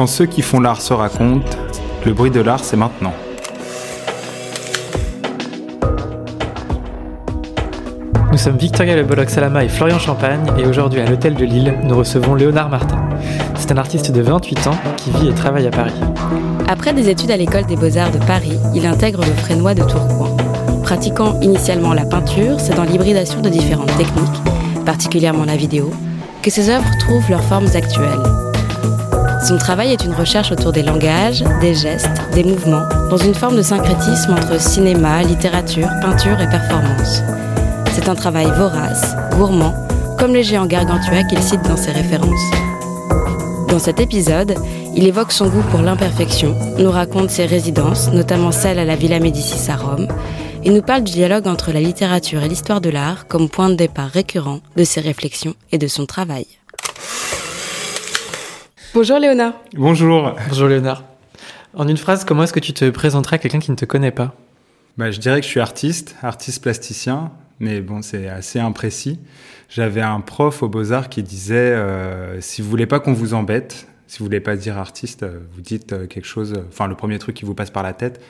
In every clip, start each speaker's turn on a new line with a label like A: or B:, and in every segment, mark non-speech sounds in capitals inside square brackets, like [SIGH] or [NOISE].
A: Quand ceux qui font l'art se racontent, le bruit de l'art, c'est maintenant.
B: Nous sommes Victoria Le Bolloc Salama et Florian Champagne et aujourd'hui à l'hôtel de Lille, nous recevons Léonard Martin. C'est un artiste de 28 ans qui vit et travaille à Paris.
C: Après des études à l'école des beaux-arts de Paris, il intègre le Frénois de Tourcoing. Pratiquant initialement la peinture, c'est dans l'hybridation de différentes techniques, particulièrement la vidéo, que ses œuvres trouvent leurs formes actuelles. Son travail est une recherche autour des langages, des gestes, des mouvements, dans une forme de syncrétisme entre cinéma, littérature, peinture et performance. C'est un travail vorace, gourmand, comme les géants gargantua qu'il cite dans ses références. Dans cet épisode, il évoque son goût pour l'imperfection, nous raconte ses résidences, notamment celle à la Villa Médicis à Rome, et nous parle du dialogue entre la littérature et l'histoire de l'art comme point de départ récurrent de ses réflexions et de son travail. Bonjour Léonard.
A: Bonjour.
B: Bonjour Léonard. En une phrase, comment est-ce que tu te présenterais à quelqu'un qui ne te connaît pas?
A: Bah, Je dirais que je suis artiste, artiste plasticien, mais bon, c'est assez imprécis. J'avais un prof aux Beaux-Arts qui disait euh, si vous voulez pas qu'on vous embête, si vous voulez pas dire artiste, euh, vous dites euh, quelque chose, enfin le premier truc qui vous passe par la tête,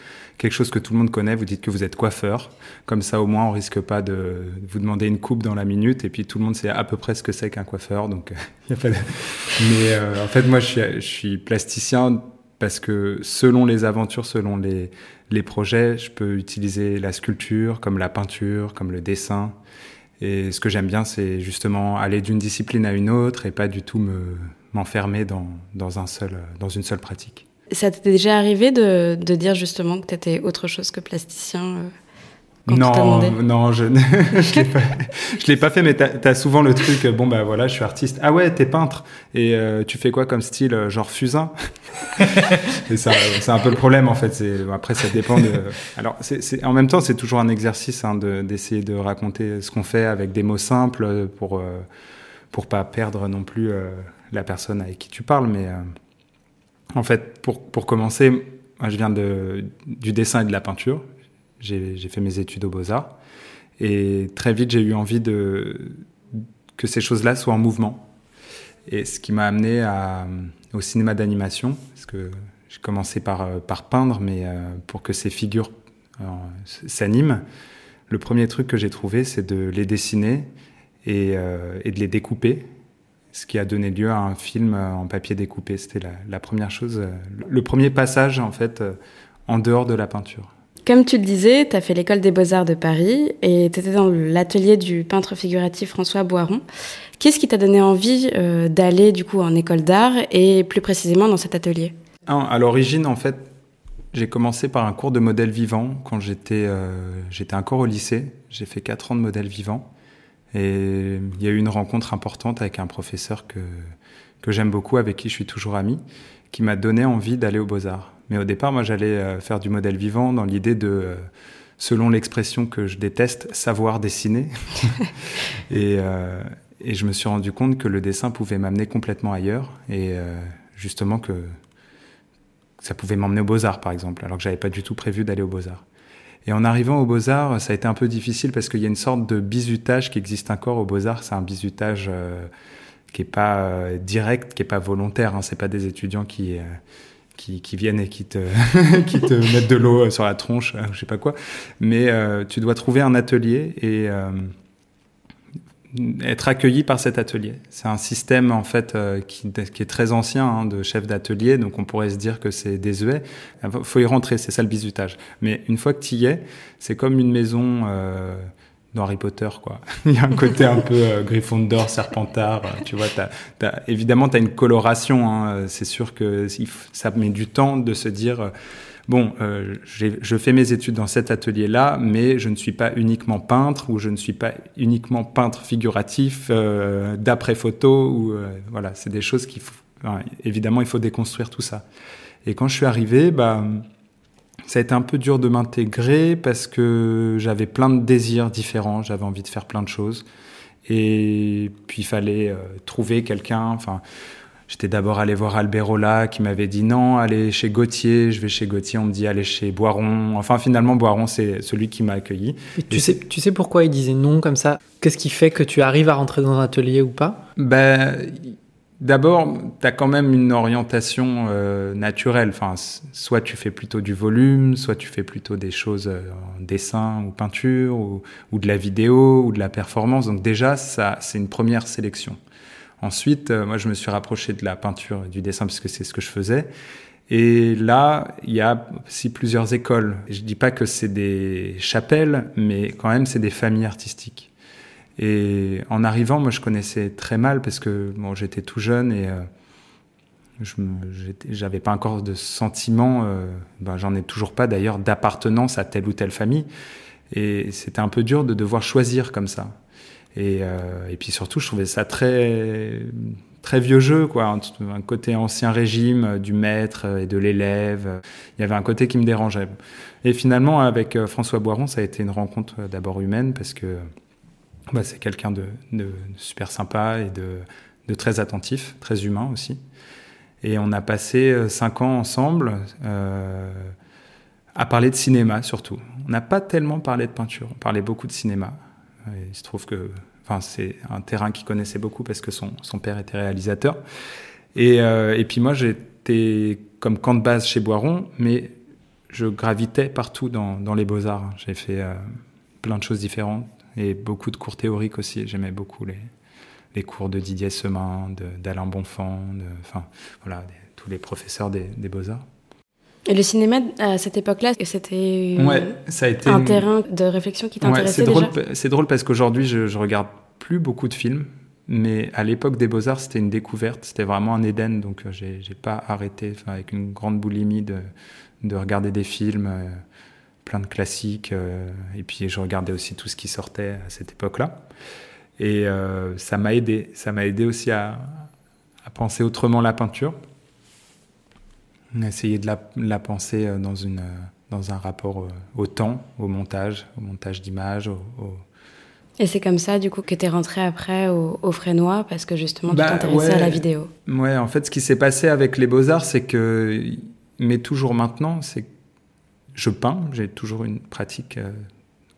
A: quelque chose que tout le monde connaît, vous dites que vous êtes coiffeur. Comme ça, au moins, on risque pas de vous demander une coupe dans la minute. Et puis, tout le monde sait à peu près ce que c'est qu'un coiffeur. Donc, [LAUGHS] y a pas de... [LAUGHS] Mais euh, en fait, moi, je suis, je suis, plasticien parce que selon les aventures, selon les, les projets, je peux utiliser la sculpture, comme la peinture, comme le dessin. Et ce que j'aime bien, c'est justement aller d'une discipline à une autre et pas du tout me m'enfermer dans, dans, un seul, dans une seule pratique.
C: Ça t'est déjà arrivé de, de, dire justement que tu étais autre chose que plasticien euh, quand
A: Non, non, je ne [LAUGHS] l'ai pas, l'ai pas fait, mais tu as, souvent le truc, bon bah voilà, je suis artiste. Ah ouais, t'es peintre. Et euh, tu fais quoi comme style euh, Genre fusain? [LAUGHS] C'est un peu le problème en fait. Après, ça dépend de. Alors, c'est en même temps, c'est toujours un exercice hein, d'essayer de, de, raconter ce qu'on fait avec des mots simples pour, pour pas perdre non plus la personne avec qui tu parles, mais. En fait, pour, pour commencer, moi, je viens de, du dessin et de la peinture. J'ai fait mes études aux Beaux-Arts. Et très vite, j'ai eu envie de, que ces choses-là soient en mouvement. Et ce qui m'a amené au cinéma d'animation, parce que j'ai commencé par, par peindre, mais euh, pour que ces figures euh, s'animent, le premier truc que j'ai trouvé, c'est de les dessiner et, euh, et de les découper ce qui a donné lieu à un film euh, en papier découpé. C'était la, première chose, euh, le premier passage en fait euh, en dehors de la peinture.
C: Comme tu le disais, tu as fait l'école des beaux-arts de Paris et tu étais dans l'atelier du peintre figuratif François Boiron. Qu'est-ce qui t'a donné envie d'aller du coup en école d'art et plus précisément dans cet atelier?
A: À l'origine, en fait, j'ai commencé par un cours de modèle vivant quand j'étais encore au lycée. J'ai fait quatre ans de modèle vivant. Et il y a eu une rencontre importante avec un professeur que, que j'aime beaucoup, avec qui je suis toujours ami, qui m'a donné envie d'aller aux beaux-arts. Mais au départ, moi, j'allais euh, faire du modèle vivant dans l'idée de, euh, selon l'expression que je déteste, savoir dessiner. [LAUGHS] et, euh, et, je me suis rendu compte que le dessin pouvait m'amener complètement ailleurs. Et euh, justement que ça pouvait m'emmener aux beaux-arts, par exemple, alors que j'avais pas du tout prévu d'aller aux beaux-arts. Et en arrivant aux Beaux-Arts, ça a été un peu difficile parce qu'il y a une sorte de bizutage qui existe encore aux Beaux-Arts. C'est un bizutage euh, qui est pas euh, direct, qui est pas volontaire. Hein. C'est pas des étudiants qui, euh, qui, qui, viennent et qui te, [LAUGHS] qui te mettent de l'eau sur la tronche, je sais pas quoi. Mais tu dois trouver un atelier et être accueilli par cet atelier. C'est un système en fait euh, qui, est très ancien hein, de chef d'atelier, donc on pourrait se dire que c'est désuet. Faut y rentrer, c'est ça le bizutage. Mais une fois que tu y es, c'est comme une maison euh, dans Harry Potter, quoi. [LAUGHS] Il y a un côté un peu euh, Gryffondor, Serpentard. Euh, tu vois, t'as, t'as, évidemment, tu as une coloration. Hein, c'est sûr que ça met du temps de se dire bon, euh, je fais mes études dans cet atelier-là, mais je ne suis pas uniquement peintre ou je ne suis pas uniquement peintre figuratif euh, d'après photo ou euh, voilà, c'est des choses qui, évidemment, il faut déconstruire tout ça. Et quand je suis arrivé, bah, ça a été un peu dur de m'intégrer parce que j'avais plein de désirs différents, j'avais envie de faire plein de choses. Et puis il fallait trouver quelqu'un, enfin, J'étais d'abord allé voir Alberola qui m'avait dit non, allez chez Gauthier. Je vais chez Gauthier, on me dit allez chez Boiron. Enfin, finalement, Boiron, c'est celui qui m'a accueilli.
B: tu, sais, tu sais pourquoi il disait non comme ça? Qu'est-ce qui fait que tu arrives à rentrer dans un atelier ou pas?
A: Ben, D'abord, tu as quand même une orientation euh, naturelle. Enfin, soit tu fais plutôt du volume, soit tu fais plutôt des choses euh, en dessin ou peinture, ou, ou, de la vidéo, ou de la performance. Donc déjà, ça, c'est une première sélection. Ensuite, euh, moi, je me suis rapproché de la peinture et du dessin, puisque c'est ce que je faisais. Et là, il y a aussi plusieurs écoles. Je dis pas que c'est des chapelles, mais quand même, c'est des familles artistiques. Et en arrivant, moi, je connaissais très mal parce que j'étais tout jeune et euh, je j'avais pas encore de sentiment, euh, ben, j'en ai toujours pas d'ailleurs, d'appartenance à telle ou telle famille. Et c'était un peu dur de devoir choisir comme ça. Et, euh, puis surtout, je trouvais ça très très vieux jeu, quoi. Un, côté ancien régime euh, du maître et de l'élève. Il y avait un côté qui me dérangeait. Et finalement, avec François Boiron, ça a été une rencontre d'abord humaine parce que bah, c'est quelqu'un de, super sympa et de, très attentif, très humain aussi. Et on a passé euh, cinq ans ensemble euh, à parler de cinéma surtout. On n'a pas tellement parlé de peinture, on parlait beaucoup de cinéma. il se trouve que enfin, c'est un terrain qu'il connaissait beaucoup parce que son, père était réalisateur. Et, euh, et puis moi, j'étais comme camp de base chez Boiron, mais je gravitais partout dans les beaux-arts. J'ai fait plein de choses différentes et beaucoup de cours théoriques aussi. J'aimais beaucoup les, les cours de Didier Semin, d'Alain Bonfant, de, enfin, voilà, tous les professeurs des, des Beaux-Arts.
C: Et le cinéma, à cette époque-là, c'était
A: ouais, ça a été
C: un terrain de réflexion qui t'intéressait
A: ouais,
C: déjà
A: C'est drôle parce qu'aujourd'hui, je, je regarde plus beaucoup de films, mais à l'époque des Beaux-Arts, c'était une découverte, c'était vraiment un Éden, donc euh, j'ai pas arrêté, avec une grande boulimie de, de regarder des films. Plein de classiques. Euh, et puis je regardais aussi tout ce qui sortait à cette époque-là. Et euh, ça m'a aidé. Ça m'a aidé aussi à, penser autrement la peinture. Essayer de la, la penser euh, dans, une, dans un rapport au temps, au montage, au montage d'images, au,
C: Et c'est comme ça, du coup, que tu es rentré après au, au Frénois, parce que justement, tu bah, t'intéressais à la vidéo.
A: Ouais, en fait, ce qui s'est passé avec les Beaux-Arts, c'est que, mais toujours maintenant, c'est je peins, j'ai toujours une pratique euh,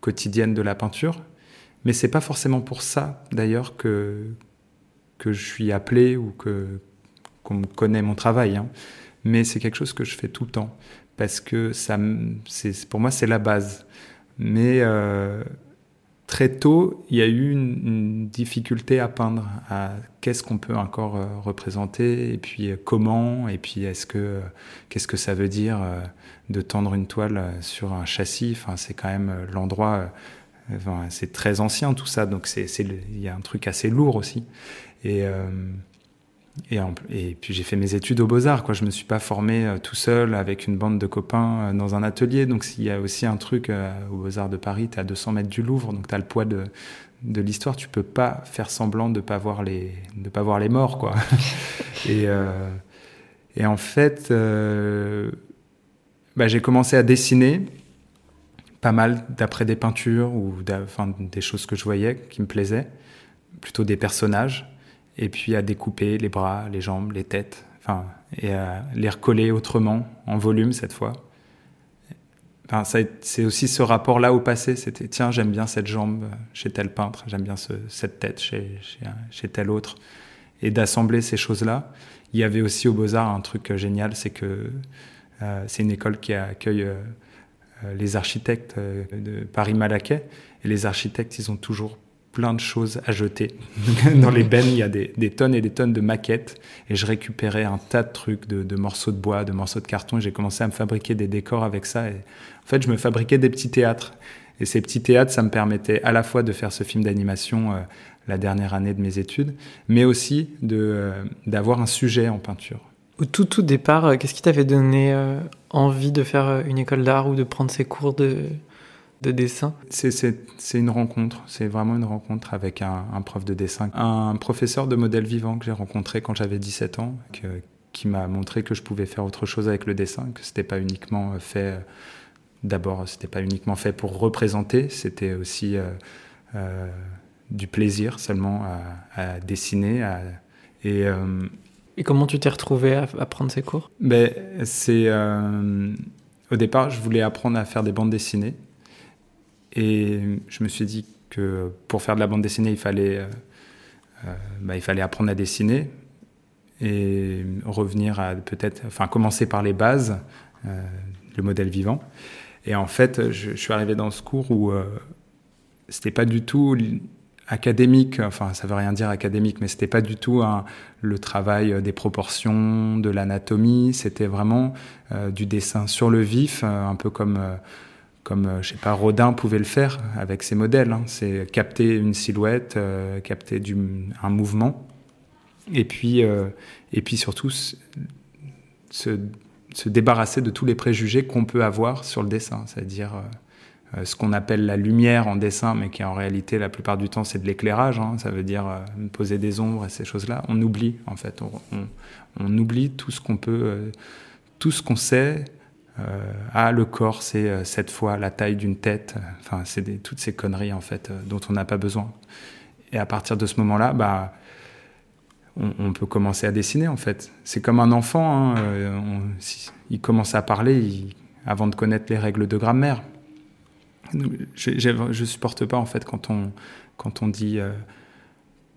A: quotidienne de la peinture, mais c'est pas forcément pour ça d'ailleurs que que je suis appelé ou que qu'on connaît mon travail. Hein. Mais c'est quelque chose que je fais tout le temps parce que ça, pour moi c'est la base. Mais euh, très tôt, il y a eu une, difficulté à peindre, à qu'est-ce qu'on peut encore euh, représenter, et puis euh, comment, et puis est-ce que euh, qu'est-ce que ça veut dire de tendre une toile sur un châssis? Enfin, c'est quand même l'endroit. Enfin, c'est très ancien tout ça, donc c'est il y a un truc assez lourd aussi. Et et, et, puis j'ai fait mes études aux Beaux-Arts, quoi. Je me suis pas formé euh, tout seul avec une bande de copains euh, dans un atelier. Donc s'il y a aussi un truc euh, aux Beaux-Arts de Paris, tu à 200 mètres du Louvre, donc tu as le poids de, de l'histoire. Tu peux pas faire semblant de pas voir les, de pas voir les morts, quoi. [LAUGHS] et, et en fait, bah, j'ai commencé à dessiner pas mal d'après des peintures ou enfin, des choses que je voyais qui me plaisaient, plutôt des personnages et puis à découper les bras, les jambes, les têtes, enfin, et à les recoller autrement, en volume cette fois. Enfin, c'est aussi ce rapport-là au passé. C'était tiens, j'aime bien cette jambe chez tel peintre, j'aime bien ce, cette tête chez, tel autre. Et d'assembler ces choses-là. Il y avait aussi au Beaux-Arts un truc génial, c'est que euh, c'est une école qui accueille euh, les architectes euh, de Paris-Malaquais. Et les architectes, ils ont toujours plein de choses à jeter. [LAUGHS] Dans les bennes, il y a des, tonnes et des tonnes de maquettes. Et je récupérais un tas de trucs, de, morceaux de bois, de morceaux de carton. J'ai commencé à me fabriquer des décors avec ça. Et en fait, je me fabriquais des petits théâtres. Et ces petits théâtres, ça me permettait à la fois de faire ce film d'animation euh, la dernière année de mes études, mais aussi euh, d'avoir un sujet en peinture.
B: Au tout, tout départ, euh, qu'est-ce qui t'avait donné envie de faire une école d'art ou de prendre ces cours de, de dessin
A: C'est une rencontre, c'est vraiment une rencontre avec un, prof de dessin, un professeur de modèle vivant que j'ai rencontré quand j'avais 17 ans, qui m'a montré que je pouvais faire autre chose avec le dessin, que c'était pas uniquement fait. D'abord, c'était pas uniquement fait pour représenter, c'était aussi euh, euh, du plaisir seulement à, dessiner. et, euh,
B: et comment tu t'es retrouvé à, prendre ces cours?
A: Ben, c'est au départ, je voulais apprendre à faire des bandes dessinées. Et je me suis dit que pour faire de la bande dessinée, il fallait, euh, euh, bah, il fallait apprendre à dessiner. et revenir à peut-être, enfin commencer par les bases, le modèle vivant. Et en fait, je, suis arrivé dans ce cours où c'était pas du tout académique, enfin ça veut rien dire académique, mais c'était pas du tout le travail des proportions, de l'anatomie, c'était vraiment euh, du dessin sur le vif, euh, un peu comme, euh, comme je sais pas, Rodin pouvait le faire avec ses modèles. Hein. C'est capter une silhouette, capter du, un mouvement, et puis, et puis surtout se, se, débarrasser de tous les préjugés qu'on peut avoir sur le dessin, c'est-à-dire euh, ce qu'on appelle la lumière en dessin, mais qui en réalité la plupart du temps c'est de l'éclairage, hein. ça veut dire euh, poser des ombres et ces choses-là, on oublie en fait, on, oublie tout ce qu'on peut, euh, tout ce qu'on sait. Ah, le corps, c'est cette fois la taille d'une tête. Enfin, c'est toutes ces conneries en fait dont on n'a pas besoin. Et à partir de ce moment-là, bah, on, peut commencer à dessiner en fait. C'est comme un enfant, hein, il commence à parler avant de connaître les règles de grammaire je, je, supporte pas en fait quand on, quand on dit, euh,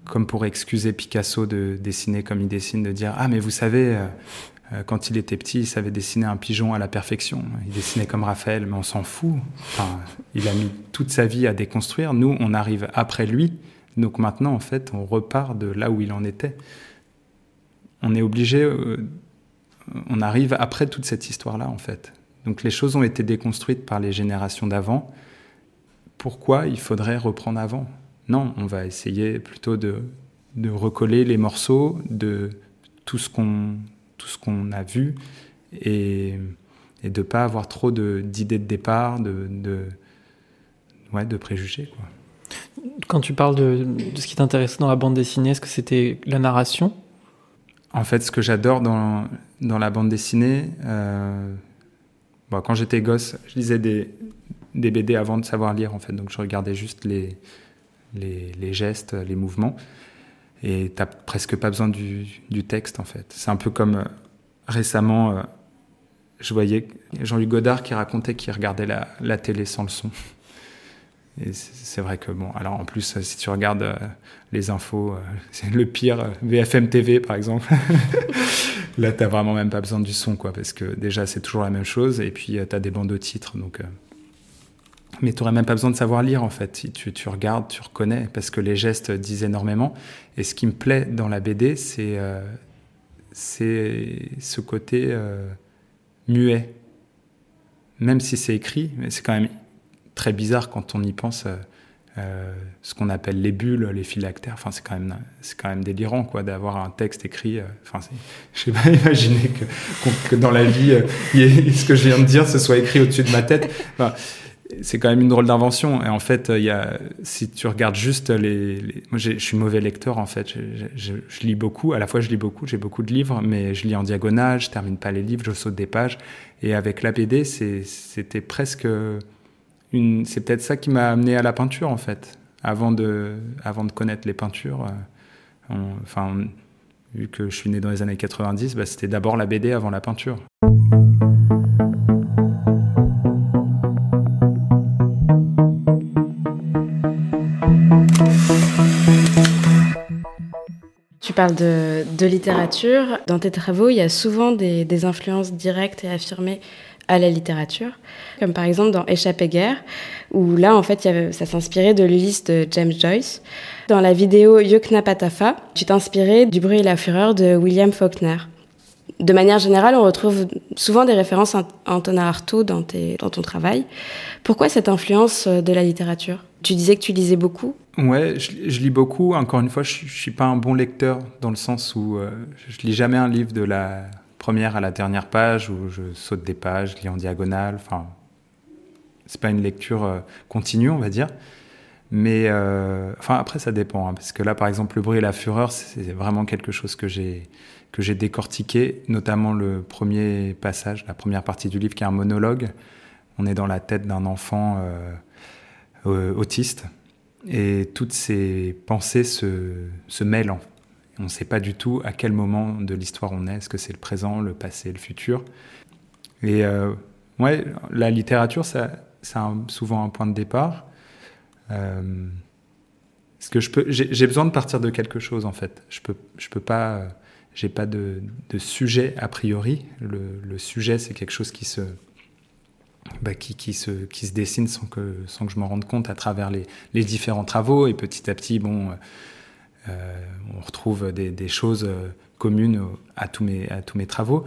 A: comme pour excuser Picasso de dessiner comme il dessine, de dire ah mais vous savez. Euh, euh, quand il était petit, il savait dessiner un pigeon à la perfection. Il dessinait comme Raphaël, mais on s'en fout. Enfin, il a mis toute sa vie à déconstruire. Nous, on arrive après lui. Donc maintenant, en fait, on repart de là où il en était. On est obligé, on arrive après toute cette histoire-là, en fait. Donc les choses ont été déconstruites par les générations d'avant pourquoi il faudrait reprendre avant? Non, on va essayer plutôt de recoller les morceaux de tout ce qu'on tout ce qu'on a vu et, et de pas avoir trop d'idées de, départ, de, de, ouais, de préjugés. Quoi.
B: Quand tu parles de, de ce qui t'intéressait dans la bande dessinée, est-ce que c'était la narration?
A: En fait, ce que j'adore dans, dans la bande dessinée, euh, bon, quand j'étais gosse, je lisais des, des BD avant de savoir lire en fait. Donc je regardais juste les, les, gestes, les mouvements. Et t'as presque pas besoin du, texte en fait. C'est un peu comme euh, récemment, euh, je voyais Jean-Luc Godard qui racontait qu'il regardait la, télé sans le son. [LAUGHS] Et c'est vrai que bon, alors en plus, si tu regardes euh, les infos, [LAUGHS] c'est le pire, VFM TV par exemple. [LAUGHS] Là, t'as vraiment même pas besoin du son, quoi, parce que déjà c'est toujours la même chose, et puis tu as des bandes de titres, donc mais tu n'aurais même pas besoin de savoir lire en fait. Tu, tu, regardes, tu reconnais, parce que les gestes disent énormément. Et ce qui me plaît dans la BD, c'est euh, ce côté euh, muet. Même si c'est écrit, c'est quand même très bizarre quand on y pense. Euh, ce qu'on appelle les bulles, les phylactères. Enfin, c'est quand même, quand même délirant, quoi, d'avoir un texte écrit. enfin, [LAUGHS] je sais pas imaginer que, dans la vie, ce que je viens de dire, ce soit écrit au-dessus de ma tête. C'est quand même une drôle d'invention. Et en fait, il y a, si tu regardes juste les, moi, je suis mauvais lecteur en fait. Je, lis beaucoup. À la fois, je lis beaucoup. J'ai beaucoup de livres, mais je lis en diagonale. Je termine pas les livres. Je saute des pages. Et avec la BD, c'était presque une. C'est peut-être ça qui m'a amené à la peinture en fait. Avant de, avant de connaître les peintures. Euh, enfin, vu que je suis né dans les années 90, bah, c'était d'abord la BD avant la peinture.
C: Parles de, de, littérature. Dans tes travaux, il y a souvent des, influences directes et affirmées à la littérature, comme par exemple dans Échappée guerre, où là, en fait, ça s'inspirait de l'Ulysse de James Joyce. Dans la vidéo Yoknapatafa, tu t'inspirais du bruit et la fureur de William Faulkner. De manière générale, on retrouve souvent des références à Antonin Artaud dans ton travail. Pourquoi cette influence de la littérature? Tu disais que tu lisais beaucoup
A: Ouais, je, lis beaucoup. Encore une fois, je, ne suis pas un bon lecteur dans le sens où euh, je lis jamais un livre de la première à la dernière page où je saute des pages, je lis en diagonale. Enfin, c'est pas une lecture euh, continue, on va dire. Mais euh, enfin après ça dépend hein, parce que là par exemple le bruit et la fureur c'est vraiment quelque chose que j'ai que j'ai décortiqué, notamment le premier passage, la première partie du livre qui est un monologue. On est dans la tête d'un enfant autiste et toutes ces pensées se, se mêlent. On ne sait pas du tout à quel moment de l'histoire on est. Est-ce que c'est le présent, le passé, le futur? Et euh, ouais, la littérature, ça, c'est souvent un point de départ. Euh, que je peux, j'ai, besoin de partir de quelque chose en fait. Je peux, je peux pas. j'ai pas de, sujet a priori. Le, sujet, c'est quelque chose qui se, bah, qui, se, qui se dessine sans que, sans que je m'en rende compte à travers les, les, différents travaux. Et petit à petit, bon, euh, on retrouve des, des choses communes à tous mes, à tous mes travaux.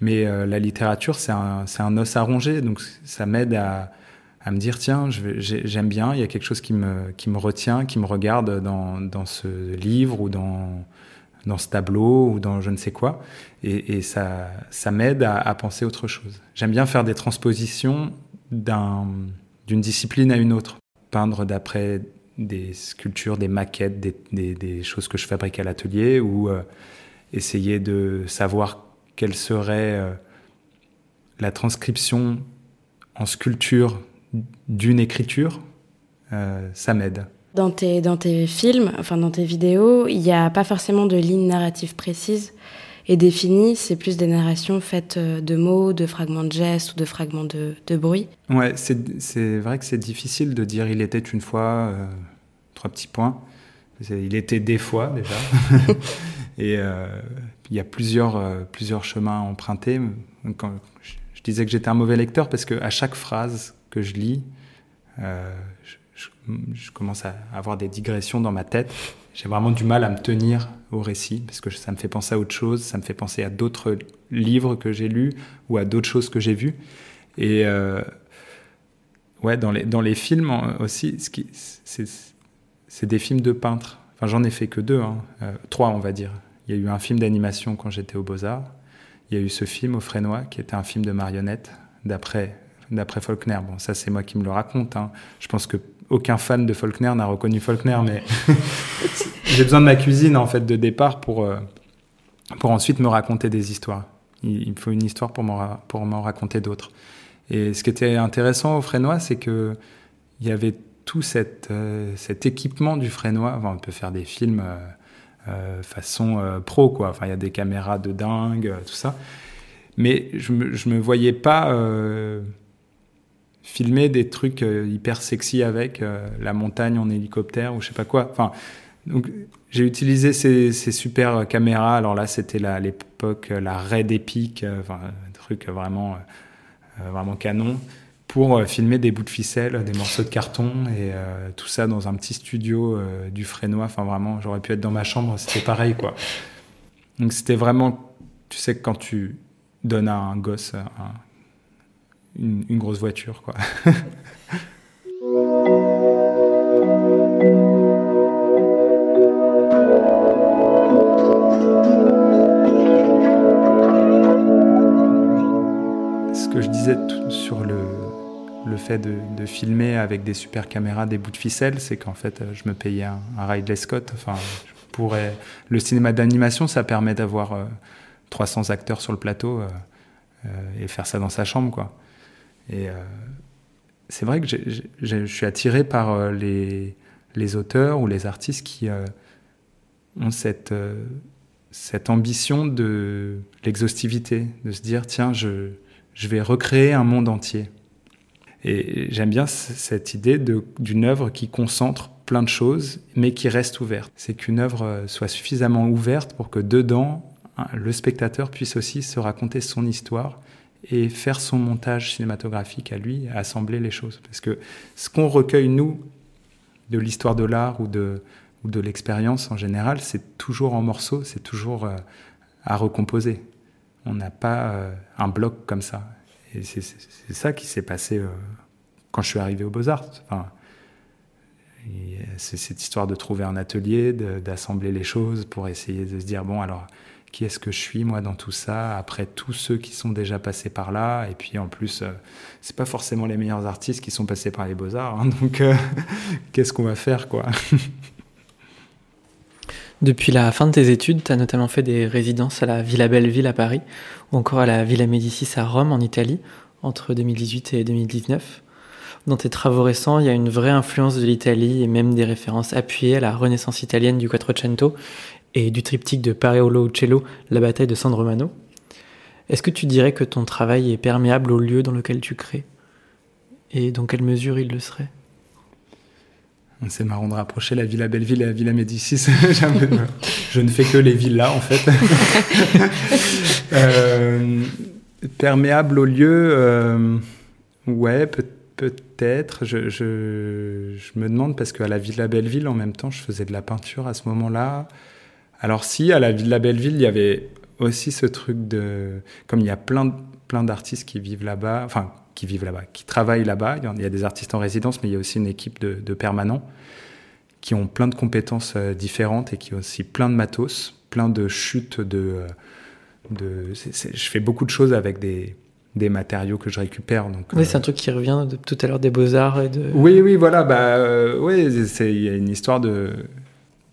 A: Mais euh, la littérature, c'est un, un, os à ronger, donc ça m'aide à, à, me dire tiens, j'aime bien, il y a quelque chose qui me, qui me retient, qui me regarde dans, dans ce livre ou dans, dans ce tableau ou dans je ne sais quoi. Et, ça, ça m'aide à, penser autre chose. J'aime bien faire des transpositions d'une discipline à une autre. Peindre d'après des sculptures, des maquettes, des, choses que je fabrique à l'atelier ou euh, essayer de savoir quelle serait euh, la transcription en sculpture d'une écriture, euh, ça m'aide.
C: Dans tes, dans tes films, enfin dans tes vidéos, il n'y a pas forcément de ligne narrative précise et définie, c'est plus des narrations faites euh, de mots, de fragments de gestes ou de fragments de, de bruit.
A: Ouais, c'est vrai que c'est difficile de dire il était une fois, trois petits points. Il était des fois déjà. [LAUGHS] et il y a plusieurs, euh, plusieurs chemins empruntés. Quand je, disais que j'étais un mauvais lecteur parce qu'à chaque phrase que je lis, euh, je, commence à avoir des digressions dans ma tête. J'ai vraiment du mal à me tenir au récit parce que ça me fait penser à autre chose, ça me fait penser à d'autres livres que j'ai lus ou à d'autres choses que j'ai vues. Et euh, ouais, dans les, dans les films aussi, c'est des films de peintres. Enfin, j'en ai fait que deux, hein. trois, on va dire. Il y a eu un film d'animation quand j'étais au Beaux-Arts. Il y a eu ce film au Frénois qui était un film de marionnettes d'après d'après Faulkner. Bon, ça c'est moi qui me le raconte. Hein. Je pense que aucun fan de Faulkner n'a reconnu Faulkner, mais [LAUGHS] [LAUGHS] j'ai besoin de ma cuisine en fait de départ pour euh, pour ensuite me raconter des histoires. Il, me faut une histoire pour m'en pour m'en raconter d'autres. Et ce qui était intéressant au Frénois, c'est que il y avait tout cet, euh, cet équipement du Frénois. on peut faire des films. Euh, euh, façon pro, quoi. Enfin, il y a des caméras de dingue, tout ça. Mais je me, je me voyais pas filmer des trucs hyper sexy avec la montagne en hélicoptère ou je sais pas quoi. Enfin, donc j'ai utilisé ces, super caméras. Alors là, c'était à l'époque la Red Epic, enfin, un truc vraiment, vraiment canon pour euh, filmer des bouts de ficelle, des morceaux de carton et euh, tout ça dans un petit studio euh, du Frénois. Enfin, vraiment, j'aurais pu être dans ma chambre, c'était pareil, quoi. Donc, c'était vraiment, tu sais, quand tu donnes à un gosse une, grosse voiture, quoi. [LAUGHS] Ce que je disais sur le, le fait de, filmer avec des super caméras, des bouts de ficelle, c'est qu'en fait, je me payais un, un Ridley Scott. Enfin, pourrais... Le cinéma d'animation, ça permet d'avoir 300 euh, acteurs sur le plateau euh, euh, et faire ça dans sa chambre, quoi. Et c'est vrai que je suis attiré par les, les, auteurs ou les artistes qui ont cette, ambition de l'exhaustivité, de se dire, tiens, je, vais recréer un monde entier. Et j'aime bien cette idée d'une œuvre qui concentre plein de choses, mais qui reste ouverte. C'est qu'une œuvre euh, soit suffisamment ouverte pour que dedans, le spectateur puisse aussi se raconter son histoire et faire son montage cinématographique à lui, assembler les choses. Parce que ce qu'on recueille, nous, de l'histoire de l'art ou de, ou de l'expérience en général, c'est toujours en morceaux, c'est toujours euh, à recomposer. On n'a pas euh, un bloc comme ça. Et c'est ça qui s'est passé euh, quand je suis arrivé aux Beaux-Arts. Enfin, c'est cette histoire de trouver un atelier, d'assembler les choses pour essayer de se dire bon, alors, qui est-ce que je suis, moi, dans tout ça, après tous ceux qui sont déjà passés par là. Et puis, en plus, euh, c'est pas forcément les meilleurs artistes qui sont passés par les Beaux-Arts. Hein, [LAUGHS] donc, euh, [LAUGHS] qu'est-ce qu'on va faire, quoi? [LAUGHS]
B: Depuis la fin de tes études, tu as notamment fait des résidences à la Villa Belleville à Paris ou encore à la Villa Médicis à Rome en Italie entre 2018 et 2019. Dans tes travaux récents, il y a une vraie influence de l'Italie et même des références appuyées à la renaissance italienne du Quattrocento et du triptyque de Paolo Uccello, La bataille de San Romano. Est-ce que tu dirais que ton travail est perméable au lieu dans lequel tu crées? Et dans quelle mesure il le serait?
A: C'est marrant de rapprocher la Villa Belleville et la Villa Médicis. [LAUGHS] je ne fais que les villas, en fait. [LAUGHS] euh, perméable au lieu, euh, ouais, peut-être. Je, je, je, me demande parce qu'à la Villa Belleville, en même temps, je faisais de la peinture à ce moment-là. Alors si, à la Villa Belleville, il y avait aussi ce truc de... Comme il y a plein, plein d'artistes qui vivent là-bas, enfin, qui vivent là-bas, qui travaillent là-bas. Il y a des artistes en résidence, mais il y a aussi une équipe de, de permanents qui ont plein de compétences euh, différentes et qui ont aussi plein de matos, plein de chutes de... Euh, je fais beaucoup de choses avec des, des matériaux que je récupère. Donc,
B: oui, c'est un truc qui revient de tout à l'heure des beaux-arts et de...
A: Oui, oui, voilà. Bah, euh, oui, il y a une histoire de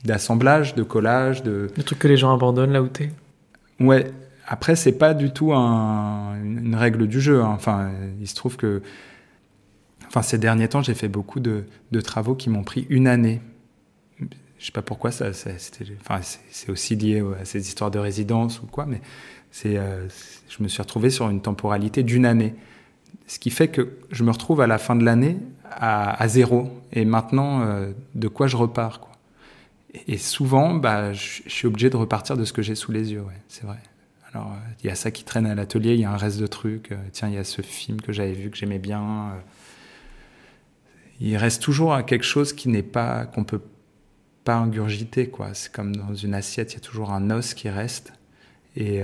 A: d'assemblage, de collage, de...
B: Le truc que les gens abandonnent là où t'es
A: Ouais. Après, c'est pas du tout un, une règle du jeu. Hein. Enfin, il se trouve que... Enfin, ces derniers temps, j'ai fait beaucoup de, de travaux qui m'ont pris une année. Je sais pas pourquoi, ça, ça enfin, c'est aussi lié à ces histoires de résidence ou quoi, mais c'est, euh, je me suis retrouvé sur une temporalité d'une année. Ce qui fait que je me retrouve à la fin de l'année à, à, zéro. Et maintenant, euh, de quoi je repars quoi. Et souvent, bah, je, suis obligé de repartir de ce que j'ai sous les yeux, c'est vrai. Alors, euh, il y a ça qui traîne à l'atelier, il y a un reste de trucs. Euh, tiens, il y a ce film que j'avais vu, que j'aimais bien. Euh. il reste toujours quelque chose qui n'est pas, qu'on peut pas ingurgiter, quoi. C'est comme dans une assiette, il y a toujours un os qui reste. Et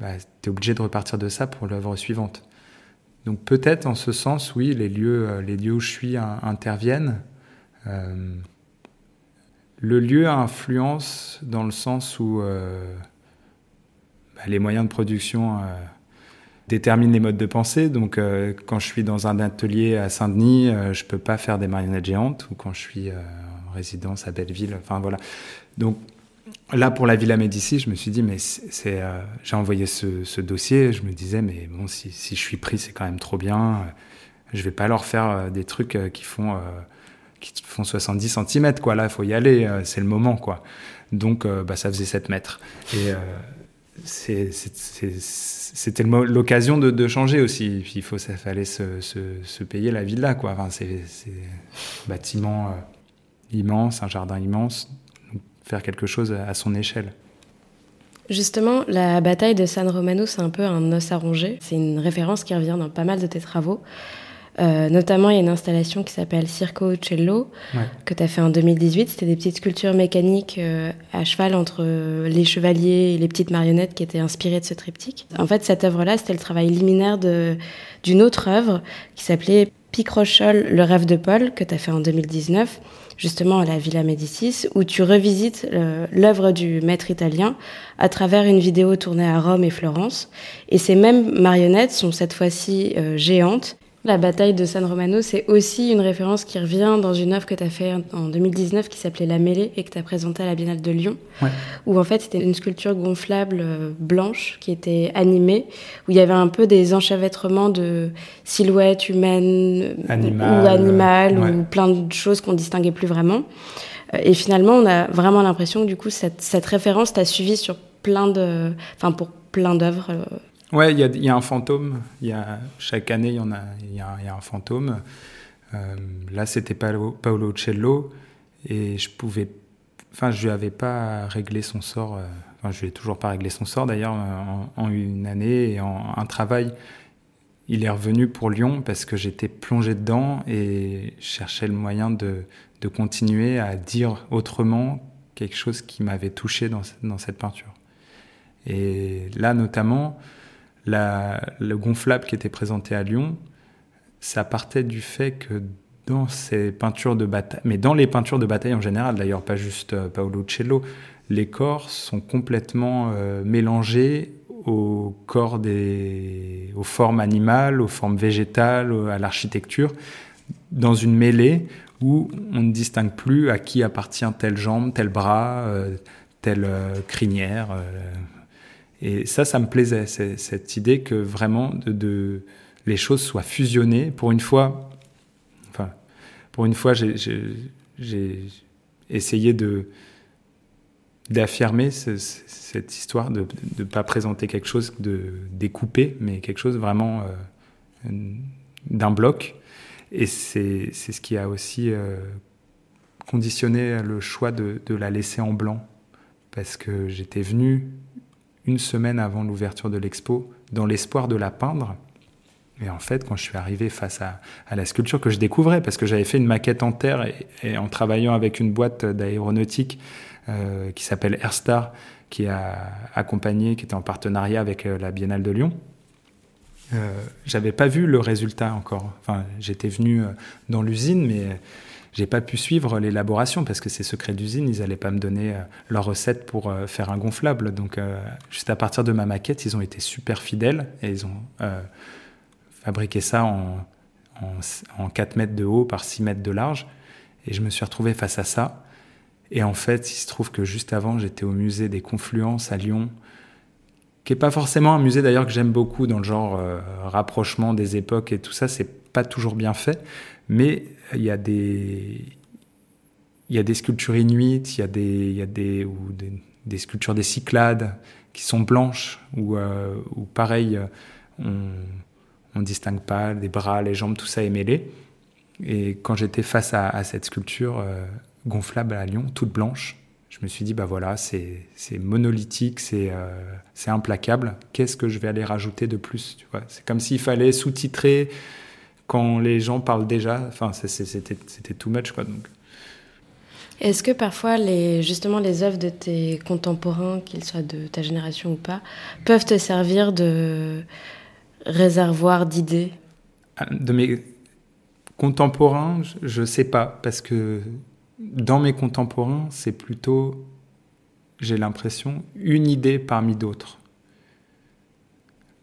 A: bah, tu es obligé de repartir de ça pour l'œuvre suivante. Donc peut-être en ce sens, oui, les lieux, les lieux où je suis interviennent. Le lieu influence dans le sens où euh, bah, les moyens de production euh, déterminent les modes de pensée. Donc, euh, quand je suis dans un atelier à Saint-Denis, je peux pas faire des marionnettes géantes, ou quand je suis en résidence à Belleville. Enfin voilà. Donc là, pour la Villa Médicis, je me suis dit, mais j'ai envoyé ce, dossier. Je me disais, mais bon, si, si je suis pris, c'est quand même trop bien. Je vais pas leur faire des trucs qui font qui font 70 cm, quoi. Là, il faut y aller, euh, c'est le moment, quoi. Donc, euh, bah, ça faisait 7 mètres. Et euh, c'était l'occasion de, changer aussi. il faut, ça fallait se payer la villa, quoi. Enfin, c'est un bâtiment immense, un jardin immense. faire quelque chose à son échelle.
C: Justement, la bataille de San Romano, c'est un peu un os à ronger. C'est une référence qui revient dans pas mal de tes travaux. Euh, notamment, il y a une installation qui s'appelle Circo Cello, que tu as fait en 2018. C'était des petites sculptures mécaniques euh, à cheval entre euh, les chevaliers et les petites marionnettes qui étaient inspirées de ce triptyque. En fait, cette œuvre-là, c'était le travail liminaire d'une autre œuvre qui s'appelait Picrochole, le rêve de Paul, que tu as fait en 2019, justement à la Villa Médicis, où tu revisites l'œuvre du maître italien à travers une vidéo tournée à Rome et Florence. Et ces mêmes marionnettes sont cette fois-ci géantes la bataille de San Romano, c'est aussi une référence qui revient dans une œuvre que tu as fait en 2019 qui s'appelait La Mêlée et que tu as présentée à la Biennale de Lyon. Où en fait c'était une sculpture gonflable euh, blanche qui était animée, où il y avait un peu des enchevêtrements de silhouettes humaines ou animales ou plein de choses qu'on distinguait plus vraiment. Euh, et finalement, on a vraiment l'impression que du coup cette, cette référence t'a suivi sur plein de, enfin pour plein d'œuvres euh,
A: Ouais, il y, a, un fantôme. Y a, chaque année, il y, en a, y, y a un fantôme. Euh, là, c'était Paolo, Cello. Et je pouvais. Enfin, je lui avais pas réglé son sort. Euh, enfin, je lui ai toujours pas réglé son sort d'ailleurs en, une année et en un travail. Il est revenu pour Lyon parce que j'étais plongé dedans et cherchais le moyen de, continuer à dire autrement quelque chose qui m'avait touché dans cette peinture. Et là, notamment, le gonflable qui était présenté à Lyon, ça partait du fait que dans ces peintures de bataille, mais dans les peintures de bataille en général, d'ailleurs pas juste euh, Paolo Cello, les corps sont complètement euh, mélangés aux corps des, aux formes animales, aux formes végétales, à l'architecture, dans une mêlée où on ne distingue plus à qui appartient telle jambe, tel bras, euh, telle crinière. Et ça, ça me plaisait, cette idée que vraiment de, les choses soient fusionnées. Pour une fois, enfin, pour une fois, j'ai essayé de d'affirmer cette histoire de ne pas présenter quelque chose de découpé, mais quelque chose vraiment euh, d'un bloc. Et c'est ce qui a aussi conditionné le choix de, de, la laisser en blanc. Parce que j'étais venu une semaine avant l'ouverture de l'expo dans l'espoir de la peindre. Et en fait, quand je suis arrivé face à, la sculpture que je découvrais, parce que j'avais fait une maquette en terre et, en travaillant avec une boîte d'aéronautique euh, qui s'appelle Airstar, qui a accompagné, qui était en partenariat avec euh, la Biennale de Lyon. Euh, j'avais pas vu le résultat encore. Enfin, j'étais venu euh, dans l'usine, mais j'ai pas pu suivre l'élaboration parce que c'est secret d'usine. Ils allaient pas me donner leur recette pour faire un gonflable. Donc, juste à partir de ma maquette, ils ont été super fidèles et ils ont fabriqué ça en, en, 4 mètres de haut par 6 mètres de large. Et je me suis retrouvé face à ça. Et en fait, il se trouve que juste avant, j'étais au musée des Confluences à Lyon, qui est pas forcément un musée d'ailleurs que j'aime beaucoup dans le genre euh, rapprochement des époques et tout ça. C'est pas toujours bien fait, mais il y a des il y a des sculptures inuites, il y a des il y a des ou des, sculptures des Cyclades qui sont blanches ou euh, pareil on on distingue pas les bras, les jambes, tout ça est mêlé. Et quand j'étais face à, cette sculpture euh, gonflable à Lyon, toute blanche, je me suis dit, bah voilà, c'est monolithique, euh, c'est implacable. Qu'est-ce que je vais aller rajouter de plus C'est comme s'il fallait sous-titrer quand les gens parlent déjà. Enfin, c'était too much. Quoi, donc.
C: Est-ce que parfois, les, justement, les œuvres de tes contemporains, qu'ils soient de ta génération ou pas, peuvent te servir de réservoir d'idées?
A: De mes contemporains, je ne sais pas, parce que dans mes contemporains, c'est plutôt, j'ai l'impression, une idée parmi d'autres.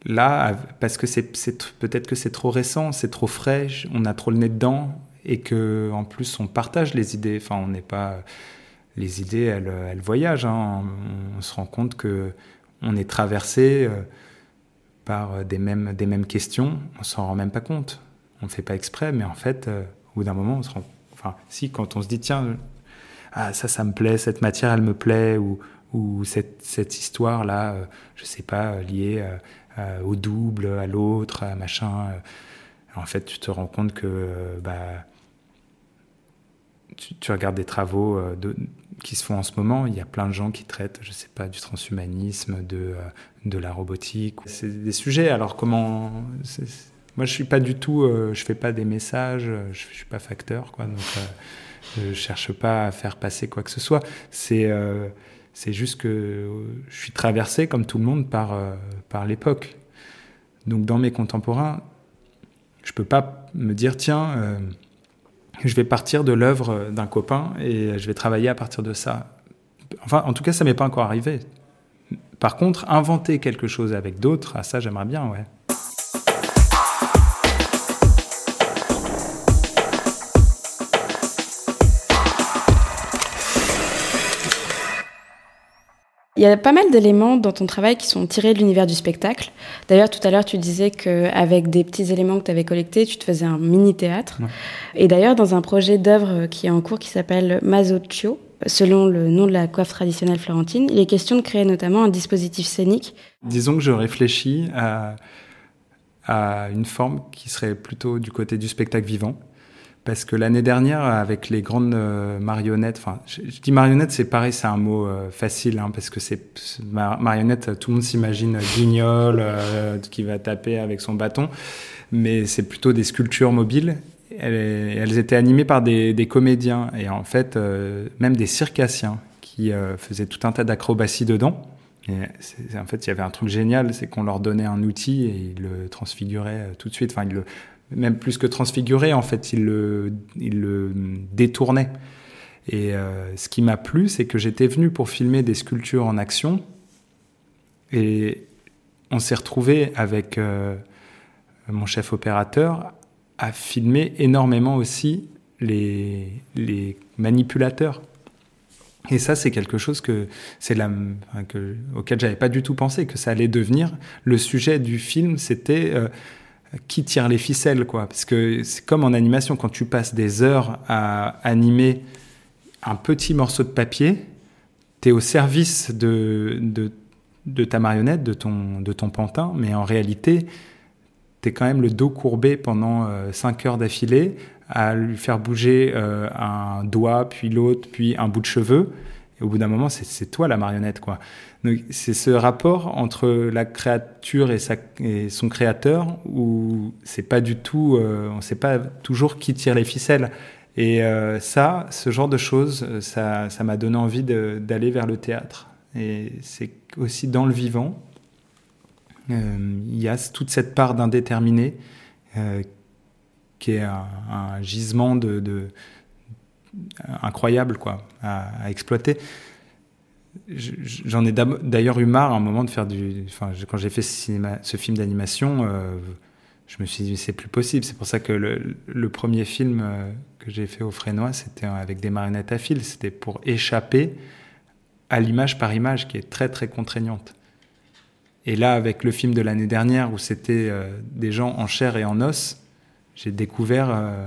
A: Là, parce que c'est peut-être que c'est trop récent, c'est trop frais, on a trop le nez dedans, et que en plus on partage les idées. Enfin, on n'est pas les idées, elles, elles voyagent. Hein. On, se rend compte que on est traversé. Euh, par euh, des mêmes, des mêmes questions, on s'en rend même pas compte. On ne fait pas exprès, mais en fait, euh, au bout d'un moment, on se rend. Enfin, si, quand on se dit, tiens, ah, ça, ça me plaît, cette matière, elle me plaît, ou, ou cette, cette histoire-là, euh, je sais pas, liée au double, à l'autre, à machin. en fait, tu te rends compte que bah, tu, regardes des travaux qui se font en ce moment. Il y a plein de gens qui traitent, je sais pas, du transhumanisme, de, euh, de la robotique. C'est des sujets. Alors comment Moi, je suis pas du tout. Euh, je fais pas des messages. Je, suis pas facteur, quoi. Donc, euh, je cherche pas à faire passer quoi que ce soit. C'est c'est juste que je suis traversé, comme tout le monde, par par l'époque. Donc, dans mes contemporains, je peux pas me dire tiens je vais partir de l'œuvre d'un copain et je vais travailler à partir de ça. Enfin, en tout cas, ça m'est pas encore arrivé. Par contre, inventer quelque chose avec d'autres, à ah, ça, j'aimerais bien, ouais.
C: Il y a pas mal d'éléments dans ton travail qui sont tirés de l'univers du spectacle. D'ailleurs, tout à l'heure, tu disais qu'avec des petits éléments que tu avais collectés, tu te faisais un mini-théâtre. Et d'ailleurs, dans un projet d'œuvre qui est en cours qui s'appelle Mazocchio, selon le nom de la coiffe traditionnelle florentine, il est question de créer notamment un dispositif scénique.
A: Disons que je réfléchis à, à une forme qui serait plutôt du côté du spectacle vivant parce que l'année dernière, avec les grandes euh, marionnettes, enfin, je, dis marionnettes, c'est pareil, c'est un mot euh, facile, hein, parce que c'est marionnette, tout le monde s'imagine guignol euh, qui va taper avec son bâton, mais c'est plutôt des sculptures mobiles. Elles, étaient animées par des, des, comédiens et en fait même des circassiens qui faisaient tout un tas d'acrobaties dedans. Et en fait, il y avait un truc génial, c'est qu'on leur donnait un outil et ils le transfiguraient tout de suite. Enfin, ils le, même plus que transfiguré, en fait, il le, détournait. Et euh, ce qui m'a plu, c'est que j'étais venu pour filmer des sculptures en action, et on s'est retrouvé avec euh, mon chef opérateur à filmer énormément aussi les, manipulateurs. Et ça, c'est quelque chose que c'est la, que, auquel j'avais pas du tout pensé que ça allait devenir. Le sujet du film, c'était euh, qui tire les ficelles, quoi. Parce que c'est comme en animation, quand tu passes des heures à animer un petit morceau de papier, tu es au service de, de, ta marionnette, de ton, de ton pantin, mais en réalité, tu es quand même le dos courbé pendant 5 heures d'affilée à lui faire bouger un doigt, puis l'autre, puis un bout de cheveux. Au bout d'un moment, c'est toi la marionnette, quoi. c'est ce rapport entre la créature et, son créateur où c'est pas du tout, on sait pas toujours qui tire les ficelles. Et euh, ça, ce genre de choses, euh, ça, ça m'a donné envie d'aller vers le théâtre. Et c'est aussi dans le vivant, euh, il y a toute cette part d'indéterminé qui est un, gisement de, incroyable quoi, à, exploiter. J'en ai d'ailleurs eu marre à un moment de faire du. Enfin, quand j'ai fait ce, film d'animation, je me suis dit c'est plus possible. C'est pour ça que le, premier film que j'ai fait au Frénois, c'était avec des marionnettes à fil. C'était pour échapper à l'image par image qui est très très contraignante. Et là, avec le film de l'année dernière où c'était euh, des gens en chair et en os, j'ai découvert euh,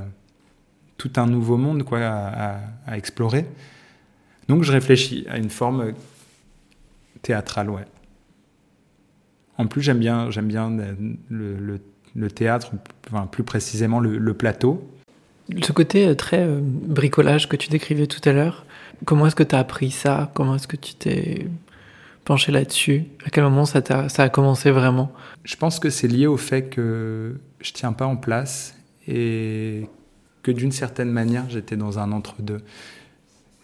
A: tout un nouveau monde quoi, à, explorer. Donc je réfléchis à une forme théâtrale, ouais. En plus, j'aime bien, j'aime bien le, le, théâtre, enfin, plus précisément le plateau.
B: Ce côté euh, très euh, bricolage que tu décrivais tout à l'heure, comment est-ce que tu as appris ça? Comment est-ce que tu t'es penché là-dessus? À quel moment ça a, ça a commencé vraiment?
A: Je pense que c'est lié au fait que je tiens pas en place et que d'une certaine manière j'étais dans un entre-deux.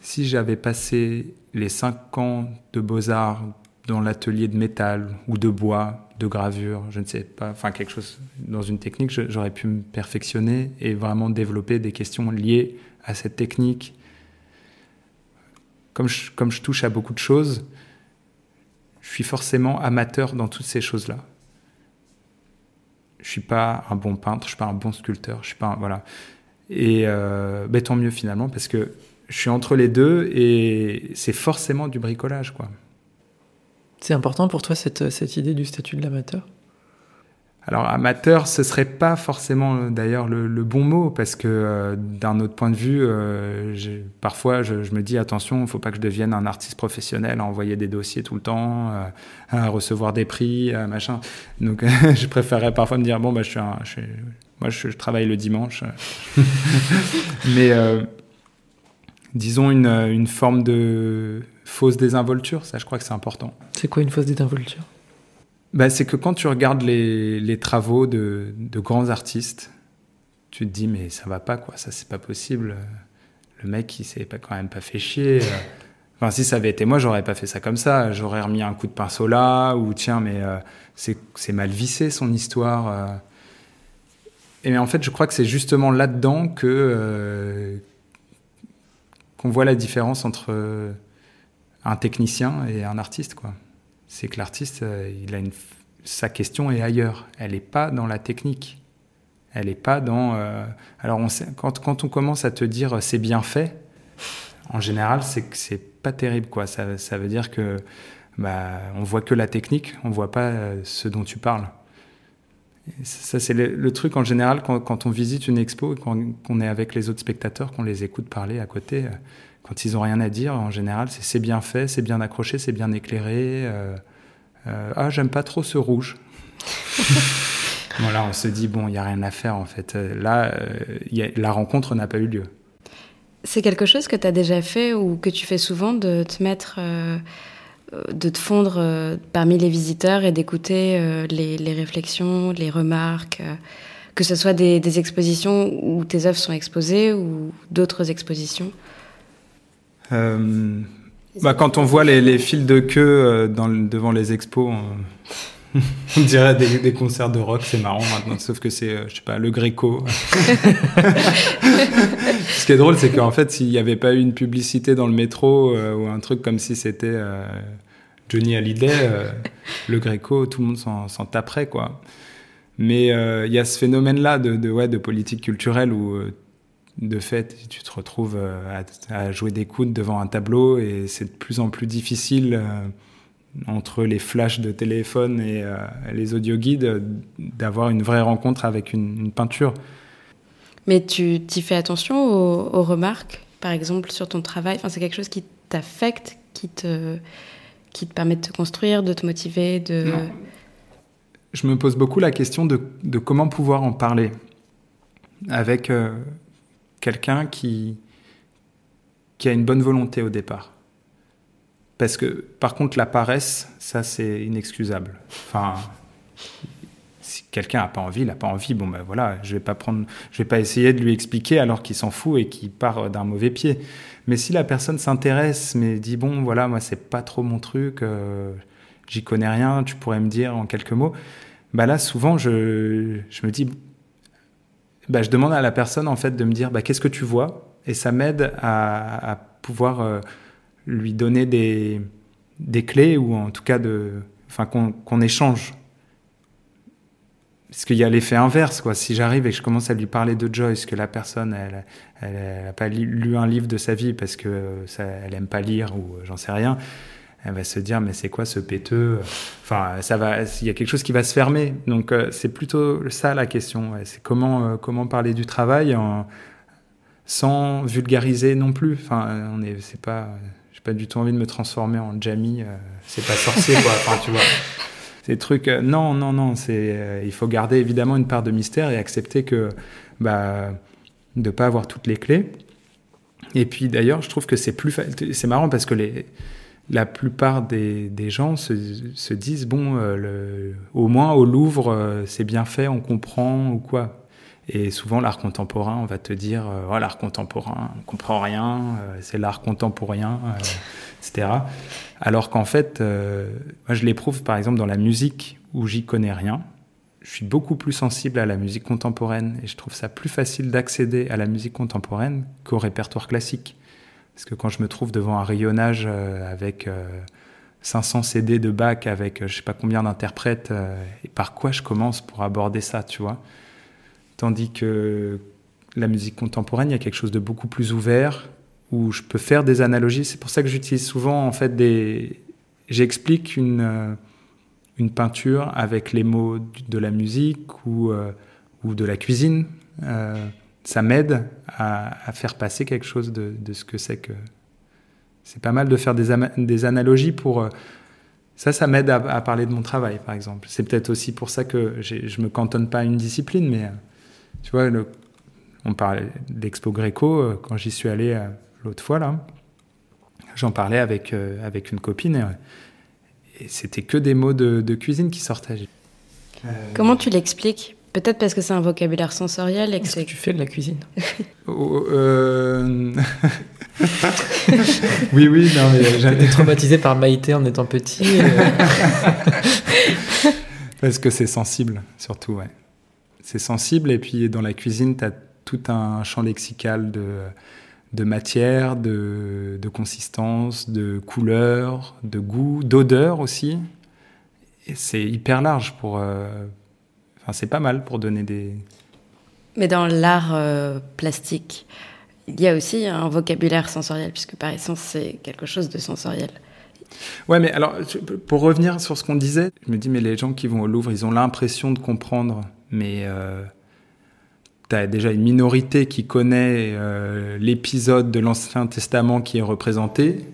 A: Si j'avais passé les cinq ans de beaux-arts dans l'atelier de métal ou de bois de gravure, je ne sais pas, enfin quelque chose dans une technique, j'aurais pu me perfectionner et vraiment développer des questions liées à cette technique. Comme je, touche à beaucoup de choses, je suis forcément amateur dans toutes ces choses-là. Je suis pas un bon peintre, je suis pas un bon sculpteur, je suis pas un, voilà. Et euh, ben, tant mieux finalement parce que je suis entre les deux et c'est forcément du bricolage quoi.
B: C'est important pour toi cette, cette idée du statut de l'amateur?
A: Alors amateur, ce serait pas forcément euh, d'ailleurs le, bon mot parce que euh, d'un autre point de vue, euh, parfois je, me dis attention, il faut pas que je devienne un artiste professionnel à envoyer des dossiers tout le temps, à recevoir des prix, machin. Donc [LAUGHS] je préférerais parfois me dire bon bah je suis, un, je moi je, travaille le dimanche, [LAUGHS] [LAUGHS] mais disons une, une forme de fausse désinvolture, ça je crois que c'est important.
B: C'est quoi une fausse désinvolture?
A: Bah, C'est que quand tu regardes les, les travaux de, de, grands artistes, tu te dis mais ça va pas quoi, ça c'est pas possible. Le mec il s'est pas, quand même pas fait chier. [LAUGHS] Enfin, si ça avait été moi, j'aurais pas fait ça comme ça. J'aurais remis un coup de pinceau là, ou tiens, mais euh, c'est mal vissé son histoire. Euh. Et en fait, je crois que c'est justement là-dedans que euh, qu'on voit la différence entre un technicien et un artiste, quoi. C'est que l'artiste, euh, il a une, sa question est ailleurs. Elle n'est pas dans la technique. Elle n'est pas dans. Euh, alors, on sait, quand, quand, on commence à te dire euh, c'est bien fait, en général, c'est c'est pas terrible, quoi. Ça, ça, veut dire que bah, on voit que la technique, on voit pas ce dont tu parles. Ça, c'est le, truc en général quand, quand on visite une expo, qu'on est avec les autres spectateurs, qu'on les écoute parler à côté quand ils ont rien à dire, en général, c'est bien fait, c'est bien accroché, c'est bien éclairé. Euh, euh, ah, j'aime pas trop ce rouge. [LAUGHS] voilà, on se dit, bon, il n'y a rien à faire en fait. Euh, là, la rencontre n'a pas eu lieu.
C: C'est quelque chose que tu as déjà fait ou que tu fais souvent de te mettre, de te fondre parmi les visiteurs et d'écouter les, réflexions, les remarques, que ce soit des, des expositions où tes œuvres sont exposées ou d'autres expositions.
A: Euh, bah, quand on voit les, les fils de queue euh, dans, devant les expos, on, [LAUGHS] dirait des, concerts de rock, c'est marrant maintenant, sauf que c'est, euh, je sais pas, le Gréco. [LAUGHS] Ce qui est drôle, c'est qu'en fait, s'il n'y avait pas eu une publicité dans le métro ou un truc comme si c'était Johnny Hallyday, le Gréco, tout le monde s'en taperait, quoi. Mais il y a ce phénomène-là de, ouais, de politique culturelle où de fait, tu te retrouves euh, à, jouer des coudes devant un tableau et c'est de plus en plus difficile euh, entre les flashs de téléphone et euh, les audio guides d'avoir une vraie rencontre avec une, peinture.
C: Mais tu t'y fais attention aux, remarques, par exemple, sur ton travail? Enfin, C'est quelque chose qui t'affecte, qui te, qui te permet de te construire, de te motiver de...
A: je me pose beaucoup la question de, de comment pouvoir en parler avec euh, quelqu'un qui, qui a une bonne volonté au départ. Parce que, par contre, la paresse, ça, c'est inexcusable. Enfin, si quelqu'un n'a pas envie, il n'a pas envie. Bon, ben voilà, je vais pas prendre, je vais pas essayer de lui expliquer alors qu'il s'en fout et qu'il part d'un mauvais pied. Mais si la personne s'intéresse, mais dit bon, voilà, moi, c'est pas trop mon truc, euh, j'y connais rien, tu pourrais me dire en quelques mots. Bah là, souvent, je, je me dis, bah, je demande à la personne en fait de me dire, bah, qu'est-ce que tu vois? Et ça m'aide à, à, pouvoir euh, lui donner des, des clés ou en tout cas de, enfin, qu'on qu'on échange parce qu'il y a l'effet inverse, quoi. Si j'arrive et que je commence à lui parler de Joyce, que la personne, elle, elle, a pas lu un livre de sa vie parce que ça, elle aime pas lire ou j'en sais rien, elle va se dire mais c'est quoi ce péteux? Enfin, ça va, il y a quelque chose qui va se fermer. Donc euh, c'est plutôt ça la question. C'est comment euh, comment parler du travail sans vulgariser non plus. Enfin, on est, c'est pas, j'ai pas du tout envie de me transformer en Jamie. Euh, c'est pas sorcier quoi. Enfin, tu vois [LAUGHS] ces trucs. Euh, non, non, non. C'est, euh, il faut garder évidemment une part de mystère et accepter que, bah, de pas avoir toutes les clés. Et puis d'ailleurs, je trouve que c'est plus, c'est marrant parce que les, la plupart des, des gens se, se, disent bon, euh, le, au moins au Louvre, euh, c'est bien fait, on comprend ou quoi. Et souvent, l'art contemporain, on va te dire, euh, oh, l'art contemporain, on comprend rien, c'est l'art contemporain, [LAUGHS] etc. Alors qu'en fait, euh, moi je l'éprouve par exemple dans la musique où j'y connais rien. Je suis beaucoup plus sensible à la musique contemporaine et je trouve ça plus facile d'accéder à la musique contemporaine qu'au répertoire classique. Parce que quand je me trouve devant un rayonnage euh, avec euh, 500 CD de Bach, avec euh, je sais pas combien d'interprètes, euh, et par quoi je commence pour aborder ça, tu vois? Tandis que la musique contemporaine, il y a quelque chose de beaucoup plus ouvert, où je peux faire des analogies. C'est pour ça que j'utilise souvent en fait des. J'explique une euh, une peinture avec les mots de la musique ou euh, ou de la cuisine. Euh, ça m'aide à, à, faire passer quelque chose de, de ce que c'est que. C'est pas mal de faire des, des analogies pour. Ça, ça m'aide à, à, parler de mon travail, par exemple. C'est peut-être aussi pour ça que je me cantonne pas à une discipline, mais tu vois, le, on parlait d'Expo Gréco, quand j'y suis allé l'autre fois là, j'en parlais avec, euh, avec une copine et, et c'était que des mots de, de, cuisine qui sortaient.
C: Euh... Comment tu l'expliques? Peut-être parce que c'est un vocabulaire sensoriel et que,
B: Est-ce que tu fais de la cuisine?
A: Oh, euh... [LAUGHS] Oui, oui, non, mais
B: j'étais traumatisé par Maïté en étant petit. Et... [LAUGHS]
A: parce que c'est sensible, surtout, ouais. C'est sensible, et puis dans la cuisine, tu as tout un champ lexical de de matière, de, de, consistance, de couleur, de goût, d'odeur aussi. Et c'est hyper large pour. Euh, enfin, c'est pas mal pour donner des.
C: Mais dans l'art euh, plastique, il y a aussi un vocabulaire sensoriel, puisque par essence, c'est quelque chose de sensoriel.
A: Ouais, mais alors, pour revenir sur ce qu'on disait, je me dis, mais les gens qui vont au Louvre, ils ont l'impression de comprendre, mais. Euh, tu as déjà une minorité qui connaît euh, l'épisode de l'Ancien Testament qui est représenté.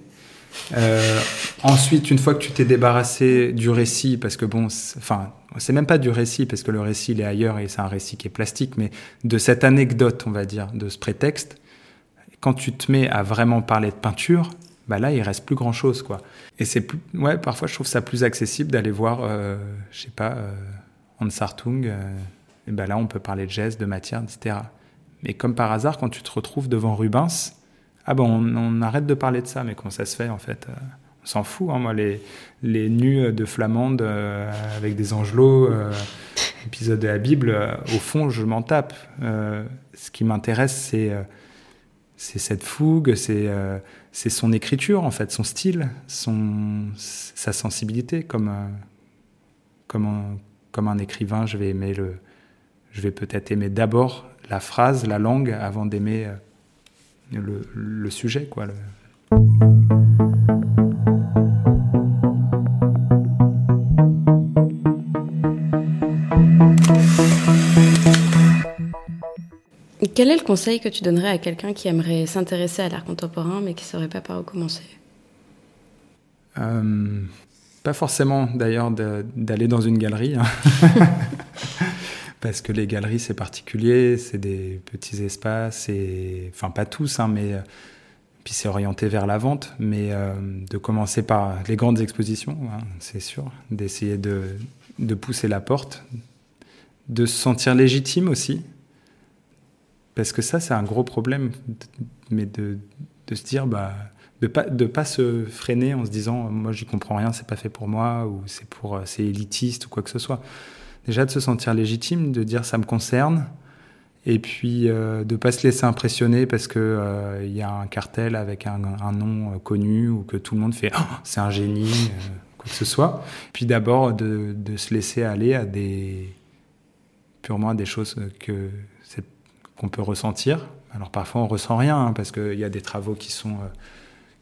A: Euh, ensuite, une fois que tu t'es débarrassé du récit, parce que bon, enfin, c'est même pas du récit, parce que le récit il est ailleurs et c'est un récit qui est plastique, mais de cette anecdote, on va dire, de ce prétexte, quand tu te mets à vraiment parler de peinture, bah là, il reste plus grand chose, quoi. Et c'est plus, ouais, parfois je trouve ça plus accessible d'aller voir, euh, je sais pas, euh, Hans Hartung, euh, et ben là on peut parler de gestes, de matière, etc. Mais comme par hasard, quand tu te retrouves devant Rubens, ah bon, on, arrête de parler de ça, mais comment ça se fait en fait On s'en fout, hein, moi, les, nus de Flamande euh, avec des angelots, euh, épisode de la Bible, euh, au fond, je m'en tape. Euh, ce qui m'intéresse, c'est cette fougue, c'est son écriture, en fait, son style, sa sensibilité. Comme, comme, un, comme un écrivain, je vais aimer le, je vais peut-être aimer d'abord la phrase, la langue, avant d'aimer le, le, sujet. Quoi, le...
C: Quel est le conseil que tu donnerais à quelqu'un qui aimerait s'intéresser à l'art contemporain mais qui ne saurait pas par où commencer?
A: Euh, pas forcément d'ailleurs d'aller dans une galerie. Hein. [LAUGHS] Parce que les galeries, c'est particulier, c'est des petits espaces, et enfin pas tous, hein, mais puis c'est orienté vers la vente, mais euh, de commencer par les grandes expositions, hein, c'est sûr, d'essayer de, de, pousser la porte, de se sentir légitime aussi, parce que ça c'est un gros problème, mais de, de se dire bah de pas de pas se freiner en se disant moi j'y comprends rien, c'est pas fait pour moi ou c'est pour euh, c'est élitiste ou quoi que ce soit. Déjà de se sentir légitime, de dire ça me concerne et puis euh, de pas se laisser impressionner parce que euh, il y a un cartel avec un, nom euh, connu ou que tout le monde fait oh, c'est un génie quoi que ce soit puis d'abord de, de, se laisser aller à des purement à des choses que qu'on peut ressentir alors parfois on ressent rien hein, parce qu'il y a des travaux qui sont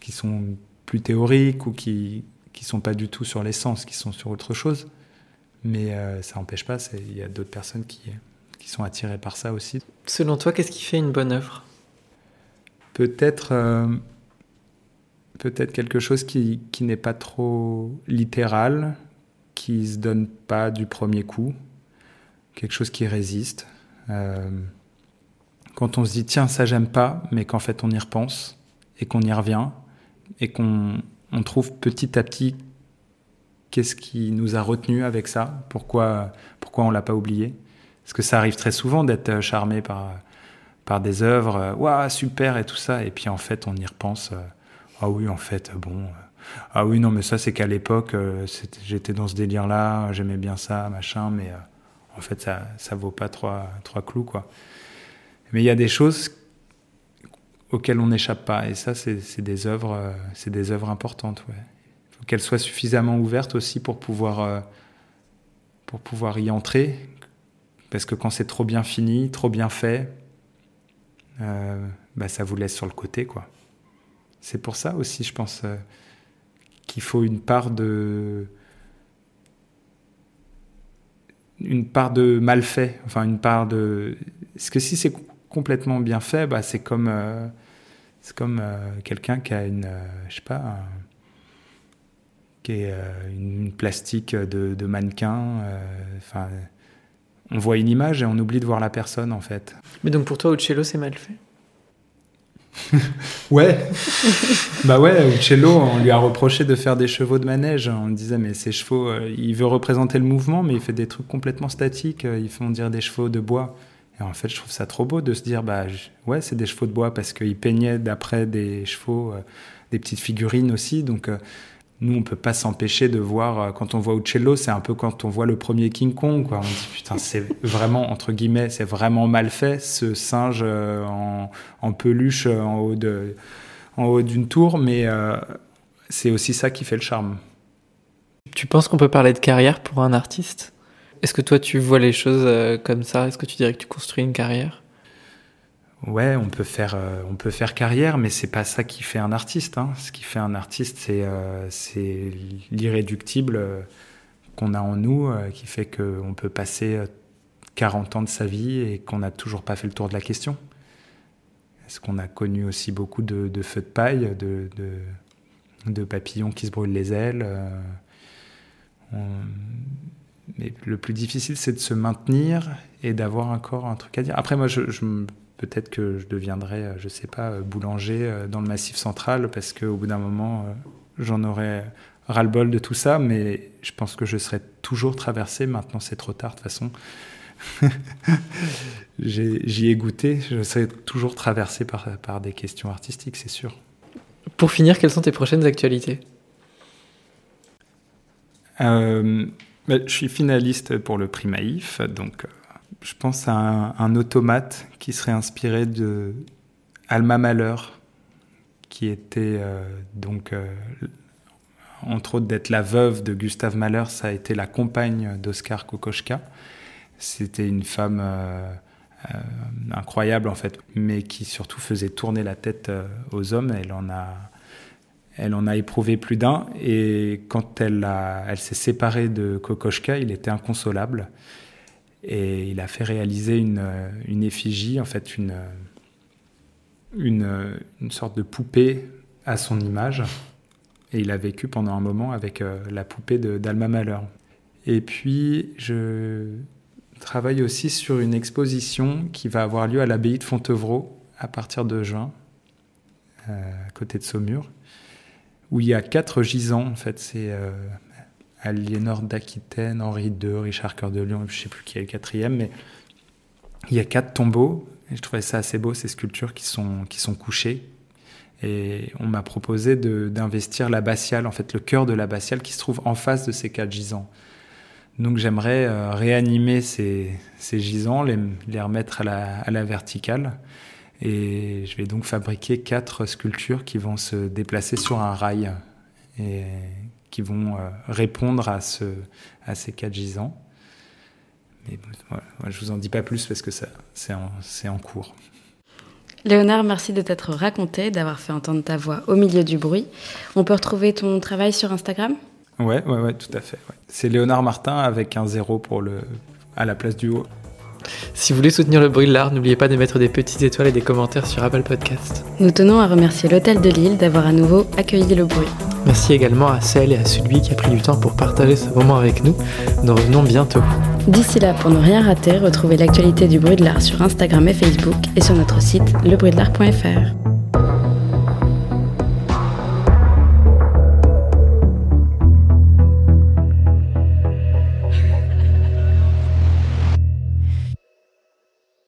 A: qui sont plus théoriques ou qui qui sont pas du tout sur l'essence qui sont sur autre chose mais ça n'empêche pas il y a d'autres personnes qui qui sont attirés par ça aussi.
B: Selon toi, qu'est-ce qui fait une bonne œuvre?
A: Peut-être euh, peut-être quelque chose qui, qui n'est pas trop littéral, qui se donne pas du premier coup, quelque chose qui résiste. Euh, quand on se dit tiens ça j'aime pas, mais qu'en fait on y repense et qu'on y revient et qu'on on trouve petit à petit qu'est-ce qui nous a retenu avec ça, pourquoi pourquoi on l'a pas oublié. Parce que ça arrive très souvent d'être euh, charmé par, par des œuvres, euh, waouh, super et tout ça. Et puis en fait, on y repense. Euh, ah oui, en fait, bon. Ah oui, non, mais ça, c'est qu'à l'époque, j'étais dans ce délire-là, j'aimais bien ça, machin, mais en fait, ça, ça vaut pas trois, trois clous, quoi. Mais il y a des choses auxquelles on n'échappe pas. Et ça, c'est des œuvres, c'est des œuvres importantes. Il faut qu'elles soient suffisamment ouvertes aussi pour pouvoir, pour pouvoir y entrer, parce que quand c'est trop bien fini, trop bien fait, euh, bah, ça vous laisse sur le côté, quoi. C'est pour ça aussi, je pense, euh, qu'il faut une part de une part de mal fait, enfin une part de. Parce que si c'est complètement bien fait, bah, c'est comme euh, c'est comme quelqu'un qui a une, je sais pas, qui est une plastique de, de mannequin, enfin on voit une image et on oublie de voir la personne en fait.
B: Mais donc pour toi, Uccello, c'est mal fait? [LAUGHS]
A: Ouais, [LAUGHS] bah ouais, Uccello, on lui a reproché de faire des chevaux de manège. On disait, mais ces chevaux, euh, il veut représenter le mouvement, mais il fait des trucs complètement statiques. Euh, ils font dire des chevaux de bois. Et en fait, je trouve ça trop beau de se dire, bah ouais, c'est des chevaux de bois parce qu'il peignait d'après des chevaux, euh, des petites figurines aussi. Donc nous, on peut pas s'empêcher de voir, euh, quand on voit Uccello, c'est un peu quand on voit le premier King Kong, quoi. On dit, putain, c'est [LAUGHS] vraiment, entre guillemets, c'est vraiment mal fait, ce singe euh, en, peluche euh, en haut de, en haut d'une tour, mais c'est aussi ça qui fait le charme.
B: Tu penses qu'on peut parler de carrière pour un artiste? Est-ce que toi, tu vois les choses comme ça? Est-ce que tu dirais que tu construis une carrière?
A: Ouais, on peut faire, euh, on peut faire carrière, mais c'est pas ça qui fait un artiste. Hein. Ce qui fait un artiste, c'est euh, l'irréductible euh, qu'on a en nous, qui fait qu'on peut passer 40 ans de sa vie et qu'on n'a toujours pas fait le tour de la question. Est-ce qu'on a connu aussi beaucoup de, feux de paille, de, de, papillons qui se brûlent les ailes Mais le plus difficile, c'est de se maintenir et d'avoir encore un truc à dire. Après, moi, je, je peut-être que je deviendrai, euh, je sais pas, euh, boulanger euh, dans le Massif central parce qu'au bout d'un moment, j'en aurais ras-le-bol de tout ça, mais je pense que je serai toujours traversé. Maintenant, c'est trop tard de toute façon. [LAUGHS] J'y ai, goûté, je serai toujours traversé par, par des questions artistiques, c'est sûr.
B: Pour finir, quelles sont tes prochaines actualités?
A: Je suis finaliste pour le prix Maïf, donc je pense à un, automate qui serait inspiré de Alma Malheur, qui était euh, donc, euh, entre autres, d'être la veuve de Gustave Mahler, ça a été la compagne d'Oscar Kokoschka. C'était une femme euh, incroyable, en fait, mais qui surtout faisait tourner la tête aux hommes. Elle en a. Elle en a éprouvé plus d'un et quand elle, s'est séparée de Kokoschka, il était inconsolable. Et il a fait réaliser une, euh, effigie, en fait une, une, une, sorte de poupée à son image. Et il a vécu pendant un moment avec la poupée d'Alma Mahler. Et puis, je travaille aussi sur une exposition qui va avoir lieu à l'abbaye de Fontevraud à partir de juin, à côté de Saumur, où il y a quatre gisants. En fait, c'est Aliénor d'Aquitaine, Henri II, Richard Cœur de Lion, je ne sais plus qui est le quatrième, mais il y a quatre tombeaux. Et je trouvais ça assez beau, ces sculptures qui sont, qui sont couchées. Et on m'a proposé d'investir l'abbatiale, en fait le cœur de l'abbatiale qui se trouve en face de ces quatre gisants. Donc j'aimerais euh, réanimer ces, ces gisants, les, les remettre à la, à la, verticale. Et je vais donc fabriquer quatre sculptures qui vont se déplacer sur un rail et qui vont euh, répondre à, ce, à ces quatre gisants. Mais voilà, je vous en dis pas plus parce que c'est en, en cours.
C: Léonard, merci de t'être raconté, d'avoir fait entendre ta voix au milieu du bruit. On peut retrouver ton travail sur Instagram?
A: Ouais, ouais, ouais, tout à fait. C'est Léonard Martin avec un zéro pour le, à la place du haut.
B: Si vous voulez soutenir le bruit de l'art, n'oubliez pas de mettre des petites étoiles et des commentaires sur Apple Podcast.
C: Nous tenons à remercier l'Hôtel de Lille d'avoir à nouveau accueilli le bruit.
B: Merci également à celle et à celui qui a pris du temps pour partager ce moment avec nous. Nous revenons bientôt.
C: D'ici là, pour ne rien rater, retrouvez l'actualité du bruit de l'art sur Instagram et Facebook et sur notre site lebruitdelart.fr.